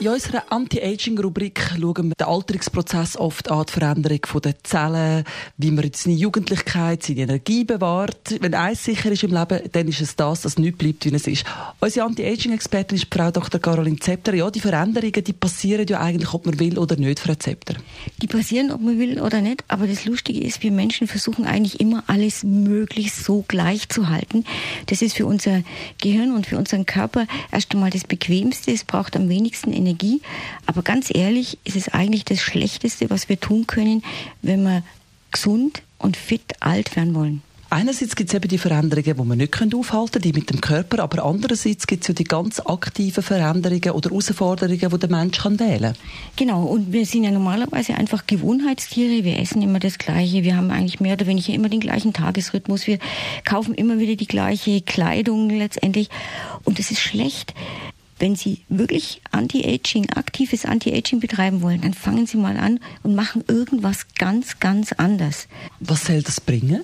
in unserer Anti-Aging-Rubrik schauen wir den Alterungsprozess oft an, die Veränderung der Zellen, wie man seine Jugendlichkeit, seine Energie bewahrt. Wenn eins sicher ist im Leben, dann ist es das, dass nichts bleibt, wie es ist. Unsere Anti-Aging-Expertin ist Frau Dr. Caroline Zepter. Ja, die Veränderungen, die passieren ja eigentlich, ob man will oder nicht, Frau Zepter. Die passieren, ob man will oder nicht. Aber das Lustige ist, wir Menschen versuchen eigentlich immer alles möglichst so gleich zu halten. Das ist für unser Gehirn und für unseren Körper erst einmal das Bequemste. Es braucht am wenigsten Energie Energie. Aber ganz ehrlich, ist es eigentlich das Schlechteste, was wir tun können, wenn wir gesund und fit alt werden wollen. Einerseits gibt es eben die Veränderungen, die man nicht aufhalten können, die mit dem Körper, aber andererseits gibt es ja die ganz aktiven Veränderungen oder Herausforderungen, die der Mensch kann wählen kann. Genau, und wir sind ja normalerweise einfach Gewohnheitstiere, wir essen immer das Gleiche, wir haben eigentlich mehr oder weniger immer den gleichen Tagesrhythmus, wir kaufen immer wieder die gleiche Kleidung letztendlich und das ist schlecht wenn Sie wirklich Anti-Aging, aktives Anti-Aging betreiben wollen, dann fangen Sie mal an und machen irgendwas ganz, ganz anders. Was soll das bringen?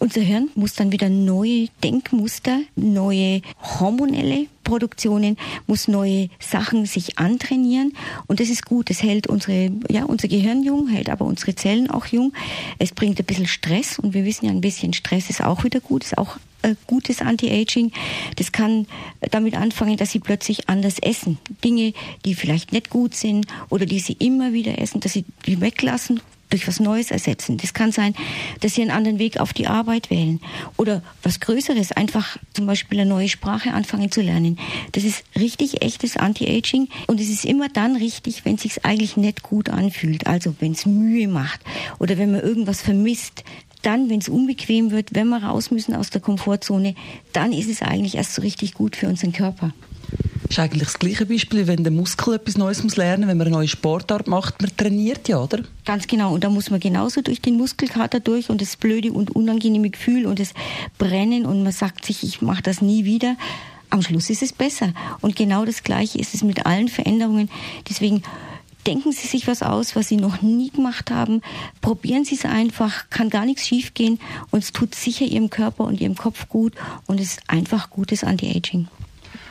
Unser Hirn muss dann wieder neue Denkmuster, neue hormonelle Produktionen, muss neue Sachen sich antrainieren. Und das ist gut. Das hält unsere, ja, unser Gehirn jung, hält aber unsere Zellen auch jung. Es bringt ein bisschen Stress. Und wir wissen ja, ein bisschen Stress ist auch wieder gut, ist auch gutes Anti-Aging. Das kann damit anfangen, dass sie plötzlich anders essen. Dinge, die vielleicht nicht gut sind oder die sie immer wieder essen, dass sie die weglassen, durch was Neues ersetzen. Das kann sein, dass sie einen anderen Weg auf die Arbeit wählen oder was Größeres, einfach zum Beispiel eine neue Sprache anfangen zu lernen. Das ist richtig echtes Anti-Aging und es ist immer dann richtig, wenn es sich eigentlich nicht gut anfühlt. Also wenn es Mühe macht oder wenn man irgendwas vermisst, dann, wenn es unbequem wird, wenn wir raus müssen aus der Komfortzone, dann ist es eigentlich erst so richtig gut für unseren Körper. Das ist eigentlich das gleiche Beispiel, wenn der Muskel etwas Neues muss lernen, wenn man eine neue Sportart macht, man trainiert ja, oder? Ganz genau. Und da muss man genauso durch den Muskelkater durch und das blöde und unangenehme Gefühl und das Brennen und man sagt sich, ich mache das nie wieder. Am Schluss ist es besser. Und genau das Gleiche ist es mit allen Veränderungen. Deswegen denken Sie sich was aus, was Sie noch nie gemacht haben. Probieren Sie es einfach, kann gar nichts schiefgehen und es tut sicher Ihrem Körper und Ihrem Kopf gut und es ist einfach gutes Anti-Aging.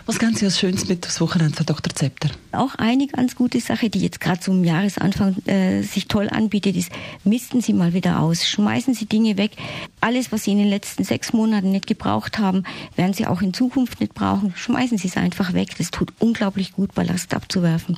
Was ganz Sie als Schönes mit das Wochenende, Frau Dr. Zepter? Auch eine ganz gute Sache, die jetzt gerade zum Jahresanfang äh, sich toll anbietet, ist, misten Sie mal wieder aus, schmeißen Sie Dinge weg. Alles, was Sie in den letzten sechs Monaten nicht gebraucht haben, werden Sie auch in Zukunft nicht brauchen. Schmeißen Sie es einfach weg. Das tut unglaublich gut, Ballast abzuwerfen.